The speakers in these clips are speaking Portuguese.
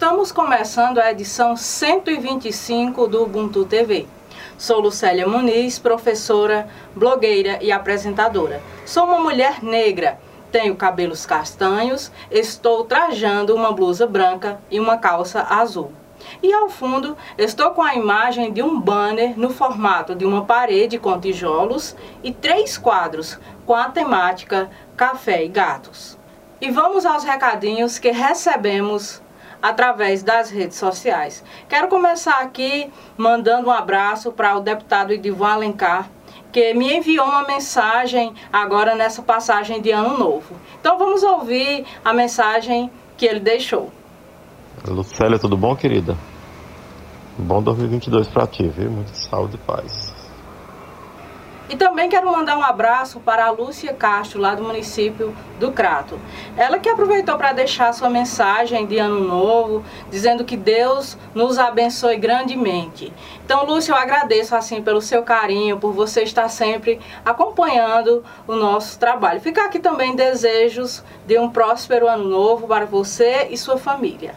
estamos começando a edição 125 do Ubuntu TV. Sou Lucélia Muniz, professora, blogueira e apresentadora. Sou uma mulher negra, tenho cabelos castanhos, estou trajando uma blusa branca e uma calça azul. E ao fundo, estou com a imagem de um banner no formato de uma parede com tijolos e três quadros com a temática Café e Gatos. E vamos aos recadinhos que recebemos através das redes sociais. Quero começar aqui mandando um abraço para o deputado Edivan Alencar, que me enviou uma mensagem agora nessa passagem de ano novo. Então vamos ouvir a mensagem que ele deixou. Lucélia, tudo bom, querida? Bom 2022 para ti, viu? Muita saúde e paz. E também quero mandar um abraço para a Lúcia Castro, lá do município do Crato. Ela que aproveitou para deixar sua mensagem de ano novo, dizendo que Deus nos abençoe grandemente. Então, Lúcia, eu agradeço assim pelo seu carinho, por você estar sempre acompanhando o nosso trabalho. Ficar aqui também desejos de um próspero ano novo para você e sua família.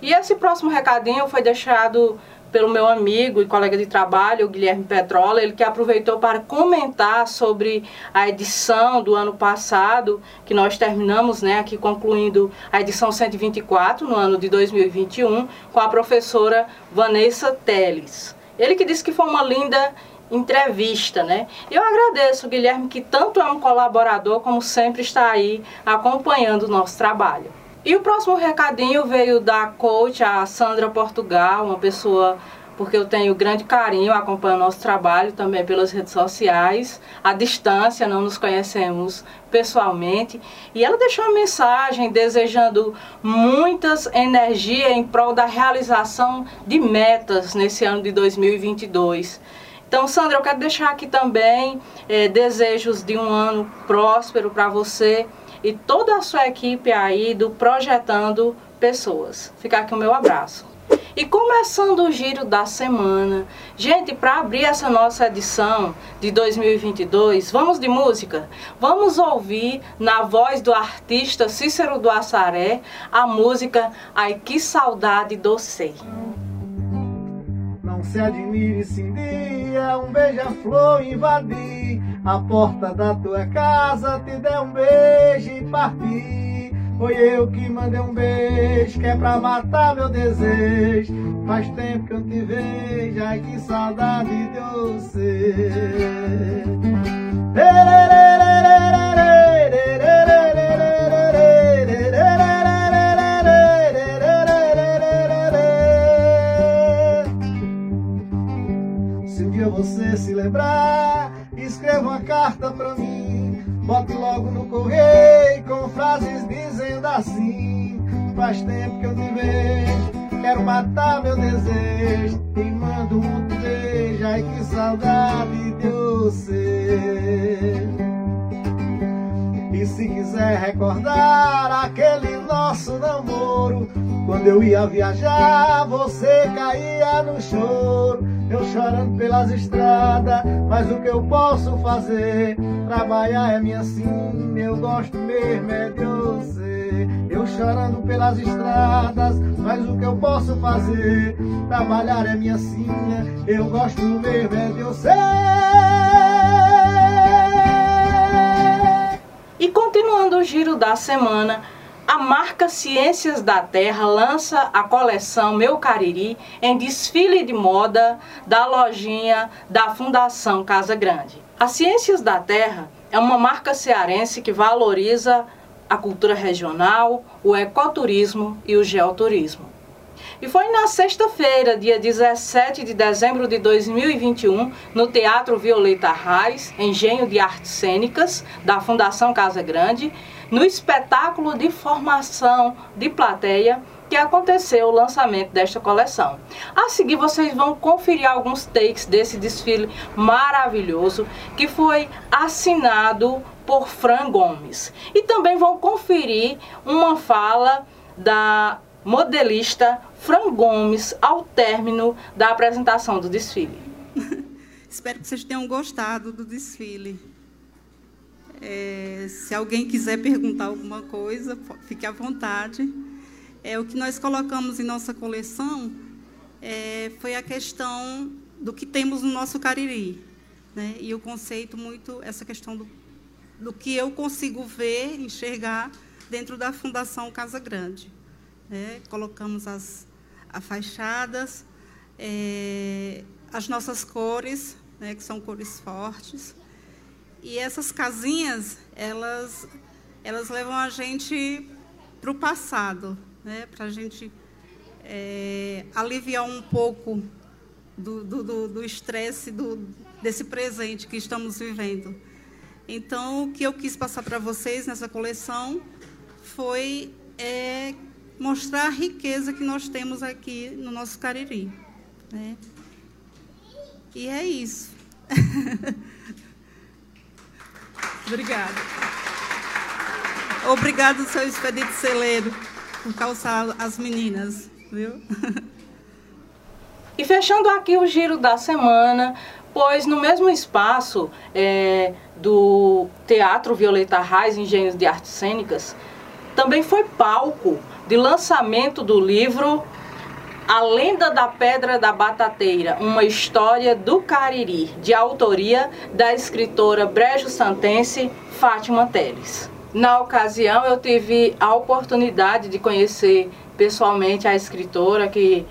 E esse próximo recadinho foi deixado pelo meu amigo e colega de trabalho, o Guilherme Petrola, ele que aproveitou para comentar sobre a edição do ano passado, que nós terminamos, né, aqui concluindo a edição 124 no ano de 2021, com a professora Vanessa Teles. Ele que disse que foi uma linda entrevista, né? Eu agradeço, Guilherme, que tanto é um colaborador como sempre está aí acompanhando o nosso trabalho. E o próximo recadinho veio da coach, a Sandra Portugal, uma pessoa porque eu tenho grande carinho, acompanho o nosso trabalho também pelas redes sociais, à distância, não nos conhecemos pessoalmente. E ela deixou uma mensagem desejando muitas energias em prol da realização de metas nesse ano de 2022. Então, Sandra, eu quero deixar aqui também eh, desejos de um ano próspero para você e toda a sua equipe aí do Projetando Pessoas. Ficar aqui o meu abraço. E começando o giro da semana, gente, para abrir essa nossa edição de 2022, vamos de música? Vamos ouvir na voz do artista Cícero do Assaré a música Ai Que Saudade Docei. Não se admire se um dia um beija-flor invadir a porta da tua casa, te der um beijo e partir. Foi eu que mandei um beijo, que é pra matar meu desejo. Faz tempo que eu te vejo, ai que saudade de você. Se um dia você se lembrar escreva uma carta pra mim. Bote logo no correio com frases dizendo assim: Faz tempo que eu te vejo, quero matar meu desejo. E mando um beijo, ai que saudade de você. E se quiser recordar aquele nosso namoro, quando eu ia viajar, você caía no choro eu chorando pelas estradas, mas o que eu posso fazer? Trabalhar é minha sina, eu gosto mesmo é de você. Eu chorando pelas estradas, mas o que eu posso fazer? Trabalhar é minha sina, eu gosto mesmo é de você. E continuando o giro da semana, a marca Ciências da Terra lança a coleção Meu Cariri em desfile de moda da lojinha da Fundação Casa Grande. A Ciências da Terra é uma marca cearense que valoriza a cultura regional, o ecoturismo e o geoturismo. E foi na sexta-feira, dia 17 de dezembro de 2021, no Teatro Violeta Reis, Engenho de Artes Cênicas, da Fundação Casa Grande, no espetáculo de formação de plateia que aconteceu o lançamento desta coleção. A seguir vocês vão conferir alguns takes desse desfile maravilhoso que foi assinado por Fran Gomes. E também vão conferir uma fala da modelista Fran Gomes ao término da apresentação do desfile. Espero que vocês tenham gostado do desfile. É, se alguém quiser perguntar alguma coisa, fique à vontade. É, o que nós colocamos em nossa coleção é, foi a questão do que temos no nosso Cariri. Né? E o conceito muito, essa questão do, do que eu consigo ver, enxergar dentro da Fundação Casa Grande. Né? Colocamos as, as fachadas, é, as nossas cores, né, que são cores fortes. E essas casinhas, elas, elas levam a gente para o passado, né, para a gente é, aliviar um pouco do estresse do, do, desse presente que estamos vivendo. Então, o que eu quis passar para vocês nessa coleção foi é, mostrar a riqueza que nós temos aqui no nosso Cariri. Né? E é isso. Obrigada. Obrigado, seu Expedito Celeiro, por calçar as meninas, viu? E fechando aqui o giro da semana, pois no mesmo espaço é, do Teatro Violeta Reis Engenhos de Artes Cênicas, também foi palco de lançamento do livro A Lenda da Pedra da Batateira, uma história do Cariri, de autoria da escritora brejo santense Fátima Teles. Na ocasião eu tive a oportunidade de conhecer pessoalmente a escritora que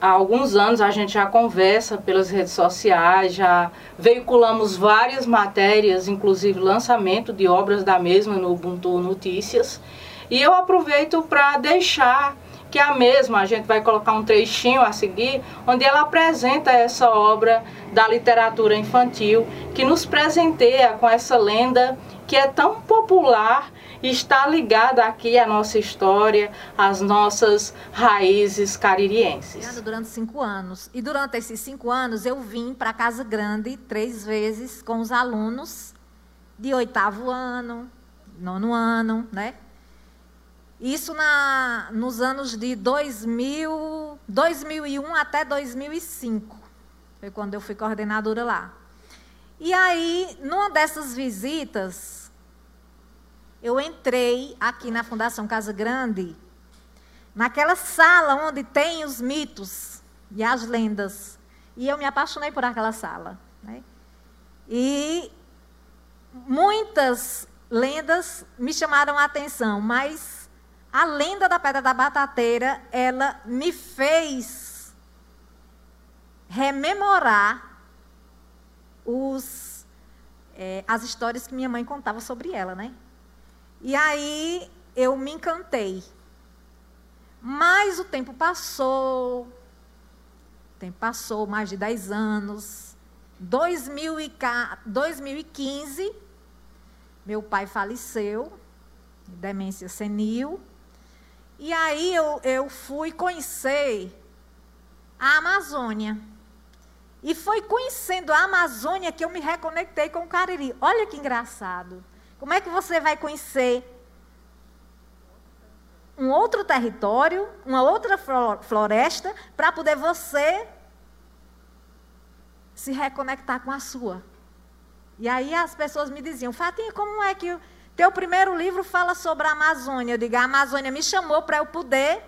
há alguns anos a gente já conversa pelas redes sociais, já veiculamos várias matérias, inclusive lançamento de obras da mesma no Ubuntu Notícias. E eu aproveito para deixar que a mesma, a gente vai colocar um trechinho a seguir, onde ela apresenta essa obra da literatura infantil, que nos presenteia com essa lenda que é tão popular está ligada aqui à nossa história, às nossas raízes caririenses. Durante cinco anos. E durante esses cinco anos eu vim para Casa Grande três vezes com os alunos de oitavo ano, nono ano, né? Isso na, nos anos de 2000, 2001 até 2005. Foi quando eu fui coordenadora lá. E aí, numa dessas visitas, eu entrei aqui na Fundação Casa Grande, naquela sala onde tem os mitos e as lendas. E eu me apaixonei por aquela sala. Né? E muitas lendas me chamaram a atenção, mas a lenda da Pedra da Batateira, ela me fez rememorar os, é, as histórias que minha mãe contava sobre ela, né? E aí eu me encantei. Mas o tempo passou, o tempo passou, mais de 10 anos. 2015, meu pai faleceu, demência senil. E aí eu, eu fui conhecer a Amazônia. E foi conhecendo a Amazônia que eu me reconectei com o Cariri. Olha que engraçado. Como é que você vai conhecer um outro território, uma outra floresta, para poder você se reconectar com a sua? E aí as pessoas me diziam, Fatinha, como é que o teu primeiro livro fala sobre a Amazônia? Eu digo, a Amazônia me chamou para eu poder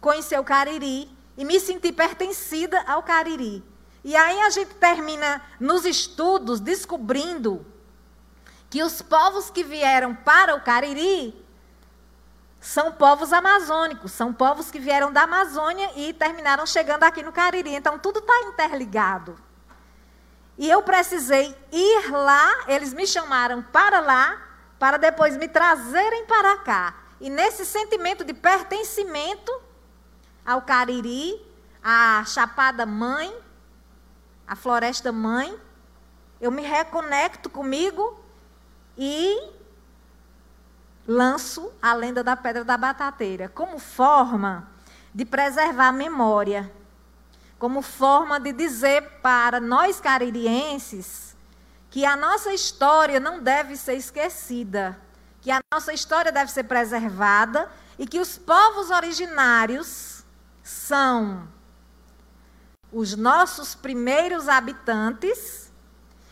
conhecer o Cariri e me sentir pertencida ao Cariri. E aí a gente termina nos estudos descobrindo que os povos que vieram para o Cariri são povos amazônicos, são povos que vieram da Amazônia e terminaram chegando aqui no Cariri. Então, tudo está interligado. E eu precisei ir lá, eles me chamaram para lá, para depois me trazerem para cá. E nesse sentimento de pertencimento ao Cariri, à Chapada Mãe, à Floresta Mãe, eu me reconecto comigo e lanço a lenda da pedra da batateira como forma de preservar a memória, como forma de dizer para nós caririenses que a nossa história não deve ser esquecida, que a nossa história deve ser preservada e que os povos originários são os nossos primeiros habitantes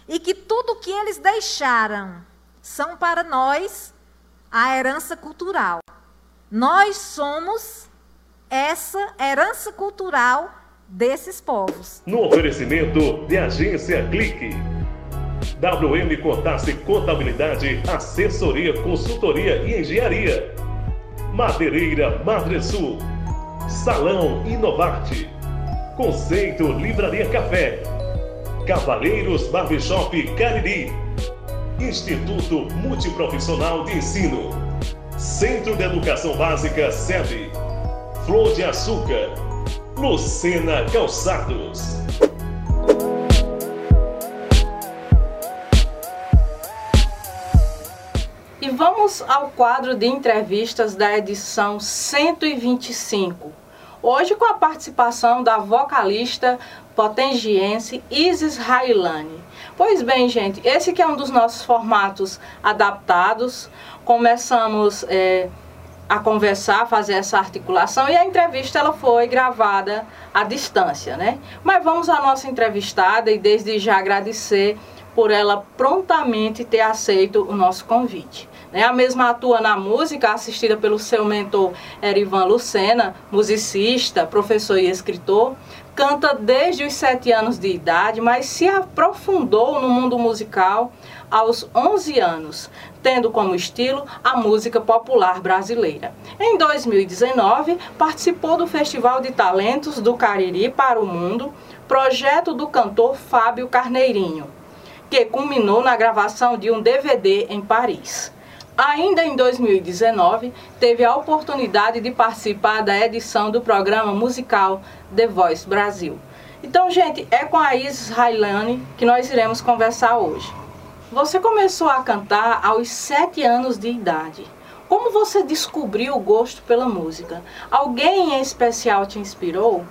e que tudo que eles deixaram são para nós a herança cultural. Nós somos essa herança cultural desses povos. No oferecimento de Agência Clique. WM Contasse Contabilidade, Assessoria, Consultoria e Engenharia. Madeireira Madresul. Salão Inovarte. Conceito Livraria Café. Cavaleiros Barbershop Cariri. Instituto Multiprofissional de Ensino. Centro de Educação Básica SEB. Flor de Açúcar. Lucena Calçados. E vamos ao quadro de entrevistas da edição 125. Hoje com a participação da vocalista potengiense Isis Railani. Pois bem, gente, esse que é um dos nossos formatos adaptados. Começamos é, a conversar, fazer essa articulação e a entrevista ela foi gravada à distância, né? Mas vamos à nossa entrevistada e desde já agradecer por ela prontamente ter aceito o nosso convite. Né? A mesma atua na música, assistida pelo seu mentor Erivan Lucena, musicista, professor e escritor. Canta desde os sete anos de idade, mas se aprofundou no mundo musical aos 11 anos, tendo como estilo a música popular brasileira. Em 2019, participou do Festival de Talentos do Cariri para o Mundo, projeto do cantor Fábio Carneirinho, que culminou na gravação de um DVD em Paris. Ainda em 2019, teve a oportunidade de participar da edição do programa musical The Voice Brasil. Então, gente, é com a Isis Railani que nós iremos conversar hoje. Você começou a cantar aos sete anos de idade. Como você descobriu o gosto pela música? Alguém em especial te inspirou?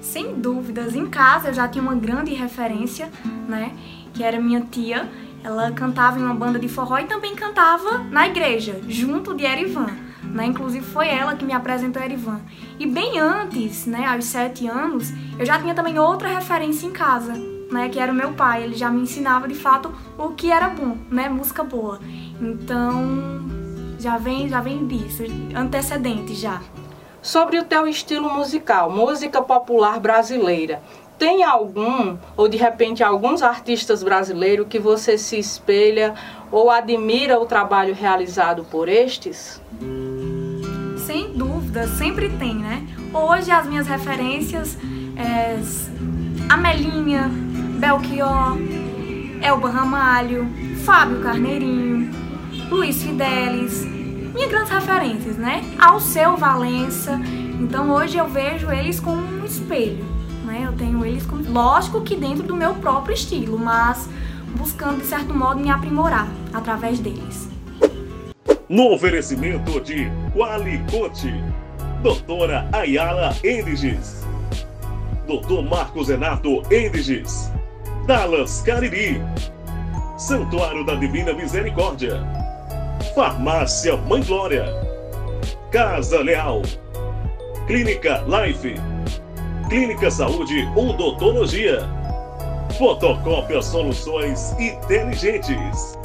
Sem dúvidas, em casa eu já tinha uma grande referência, né? Que era minha tia ela cantava em uma banda de forró e também cantava na igreja, junto de Erivan. Né? Inclusive foi ela que me apresentou Erivan. E bem antes, né, aos sete anos, eu já tinha também outra referência em casa, né, que era o meu pai. Ele já me ensinava de fato o que era bom, né, música boa. Então já vem, já vem disso, antecedente já. Sobre o teu estilo musical, música popular brasileira, tem algum, ou de repente alguns artistas brasileiros que você se espelha ou admira o trabalho realizado por estes? Sem dúvida, sempre tem, né? Hoje as minhas referências é Amelinha, Belchior, Elba Ramalho, Fábio Carneirinho, Luiz Fidelis, minhas grandes referências, né? Alceu Valença. Então hoje eu vejo eles como um espelho né? Eu tenho eles, como... lógico que dentro do meu próprio estilo, mas buscando de certo modo me aprimorar através deles. No oferecimento de Qualicote, doutora Ayala Endiges, doutor Marcos Renato Endiges, Dallas Cariri, Santuário da Divina Misericórdia, Farmácia Mãe Glória, Casa Leal, Clínica Life, Clínica Saúde Odontologia. Fotocópia Soluções Inteligentes.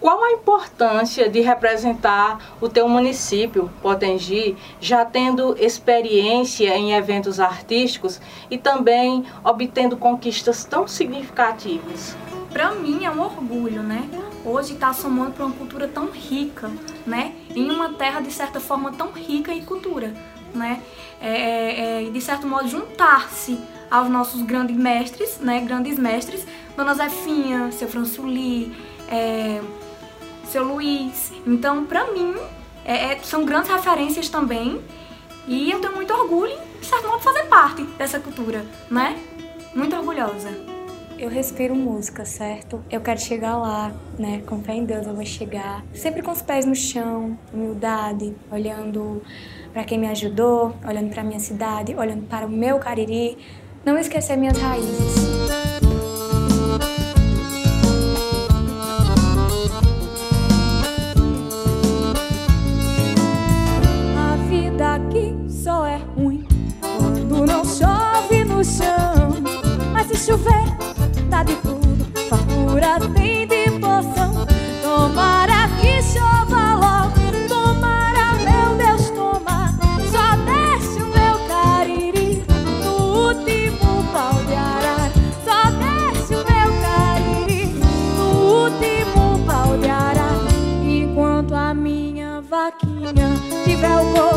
Qual a importância de representar o teu município, Potengi, já tendo experiência em eventos artísticos e também obtendo conquistas tão significativas? Para mim é um orgulho, né? Hoje está somando para uma cultura tão rica, né? Em uma terra de certa forma tão rica em cultura né? É, é, é, de certo modo juntar-se aos nossos grandes mestres, né? Grandes mestres, Dona Zefinha, seu Fransuli, é, seu Luiz. Então, para mim, é, é, são grandes referências também. E eu tenho muito orgulho, de certo modo, fazer parte dessa cultura, né? Muito orgulhosa. Eu respiro música, certo? Eu quero chegar lá, né? Com fé em Deus eu vou chegar. Sempre com os pés no chão, humildade, olhando para quem me ajudou, olhando para minha cidade, olhando para o meu Cariri, não esquecer minhas raízes. Tiver o couro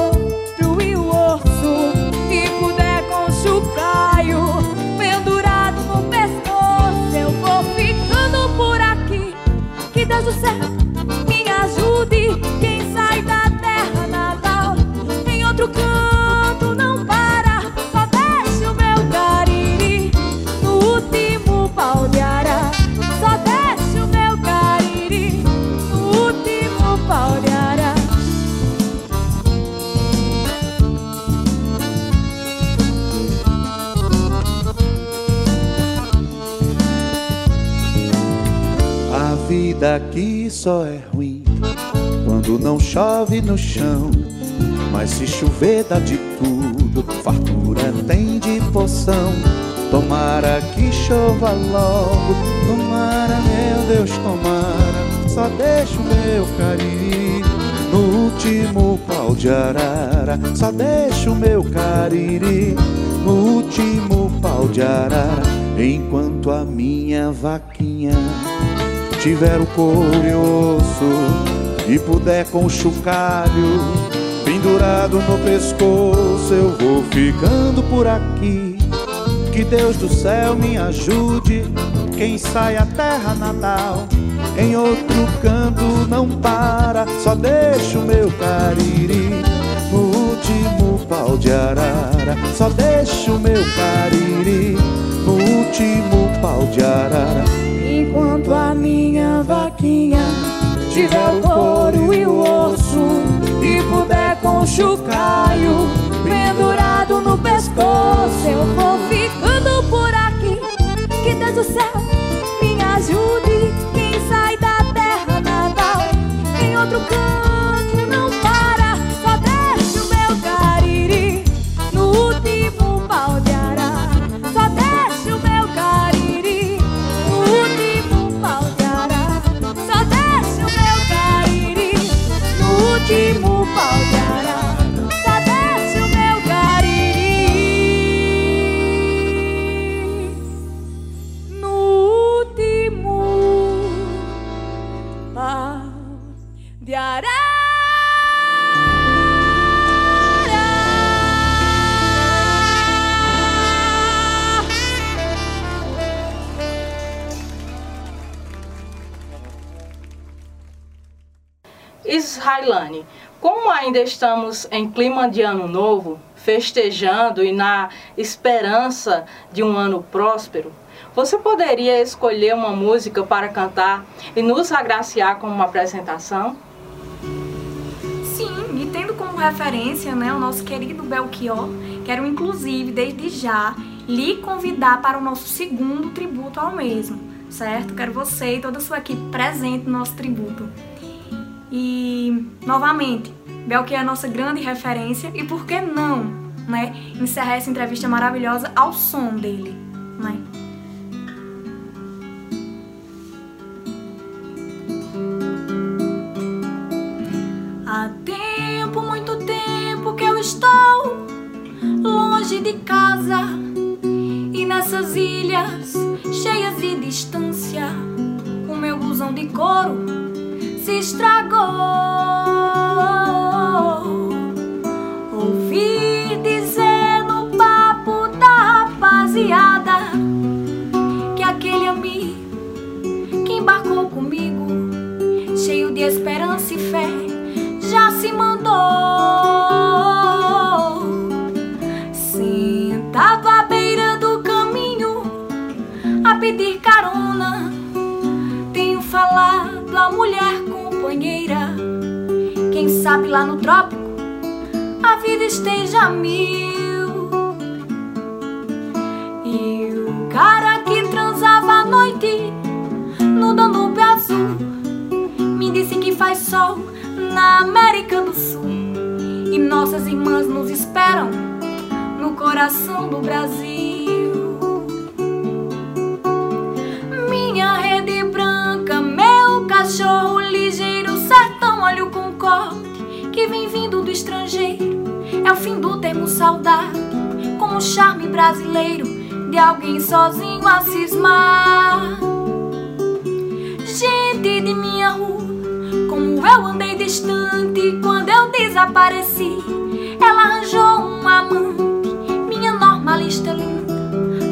vida aqui só é ruim quando não chove no chão. Mas se chover dá de tudo, fartura tem de poção. Tomara que chova logo, tomara, meu Deus, tomara. Só deixa o meu cariri no último pau de arara. Só deixa o meu cariri no último pau de arara. Enquanto a minha vaquinha tiver o couro e osso e puder com o chocalho pendurado no pescoço, eu vou ficando por aqui. Que Deus do céu me ajude. Quem sai a terra natal em outro canto não para, só deixa o meu cariri no último pau de arara. Só deixa o meu cariri no último pau de arara. Enquanto a minha vaquinha tiver o couro e o osso e puder com o chucaio pendurado no pescoço, eu vou ficando por aqui. Que Deus do céu me ajude. Quem sai da terra natal em outro canto Israelane, como ainda estamos em clima de ano novo, festejando e na esperança de um ano próspero, você poderia escolher uma música para cantar e nos agraciar com uma apresentação? Sim, e tendo como referência né, o nosso querido Belchior, quero inclusive, desde já, lhe convidar para o nosso segundo tributo ao mesmo, certo? Quero você e toda a sua equipe presente no nosso tributo. E, novamente, Belchior é a nossa grande referência e por que não, né, encerrar essa entrevista maravilhosa ao som dele, né? Há tempo, muito tempo que eu estou longe de casa e nessas ilhas à mulher companheira. Quem sabe lá no trópico a vida esteja mil. E o cara que transava à noite no Danúbio Azul me disse que faz sol na América do Sul e nossas irmãs nos esperam no coração do Brasil. Cachorro ligeiro, sertão, olho com corte que vem vindo do estrangeiro. É o fim do termo saudade, com o charme brasileiro de alguém sozinho a cismar. Gente de minha rua, como eu andei distante quando eu desapareci. Ela arranjou um amante, minha normalista linda.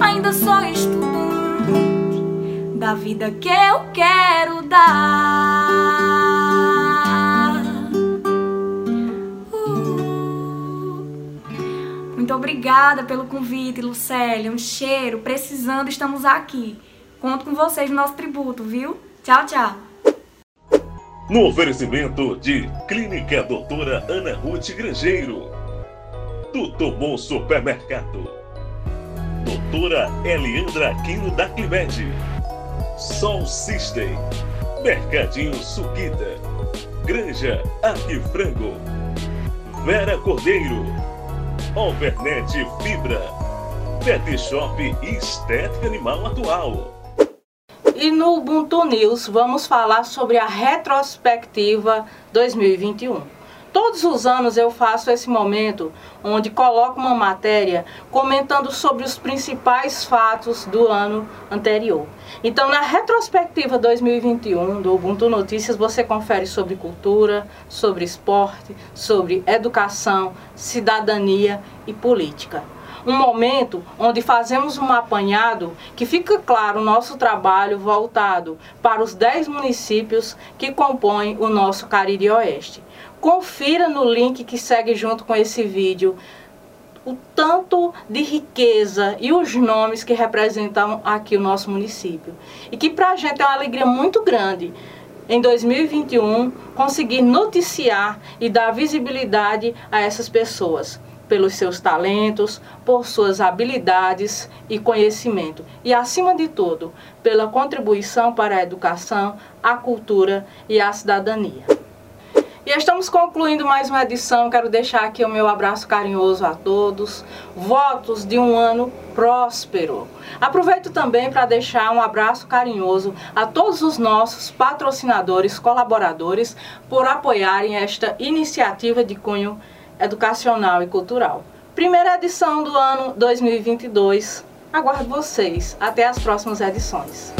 Ainda sou estudante da vida que eu quero dar. Uh. Muito obrigada pelo convite, Lucélia. Um cheiro. Precisando, estamos aqui. Conto com vocês no nosso tributo, viu? Tchau, tchau. No oferecimento de Clínica Doutora Ana Ruth Grangeiro, Tudo Bom Supermercado, Doutora Eliandra Aquino da Climed, Sol System, Mercadinho Suquita, Granja Arquifrango, Vera Cordeiro, Overnet Fibra, Pet Shop Estética Animal Atual. E no Ubuntu News vamos falar sobre a retrospectiva 2021. Todos os anos eu faço esse momento onde coloco uma matéria comentando sobre os principais fatos do ano anterior. Então, na retrospectiva 2021 do Ubuntu Notícias, você confere sobre cultura, sobre esporte, sobre educação, cidadania e política um momento onde fazemos um apanhado que fica claro o nosso trabalho voltado para os 10 municípios que compõem o nosso Cariri Oeste. Confira no link que segue junto com esse vídeo o tanto de riqueza e os nomes que representam aqui o nosso município. E que para a gente é uma alegria muito grande em 2021 conseguir noticiar e dar visibilidade a essas pessoas pelos seus talentos, por suas habilidades e conhecimento e, acima de tudo, pela contribuição para a educação, a cultura e a cidadania. E estamos concluindo mais uma edição. Quero deixar aqui o meu abraço carinhoso a todos. Votos de um ano próspero. Aproveito também para deixar um abraço carinhoso a todos os nossos patrocinadores, colaboradores, por apoiarem esta iniciativa de cunho educacional e cultural. Primeira edição do ano 2022. Aguardo vocês. Até as próximas edições.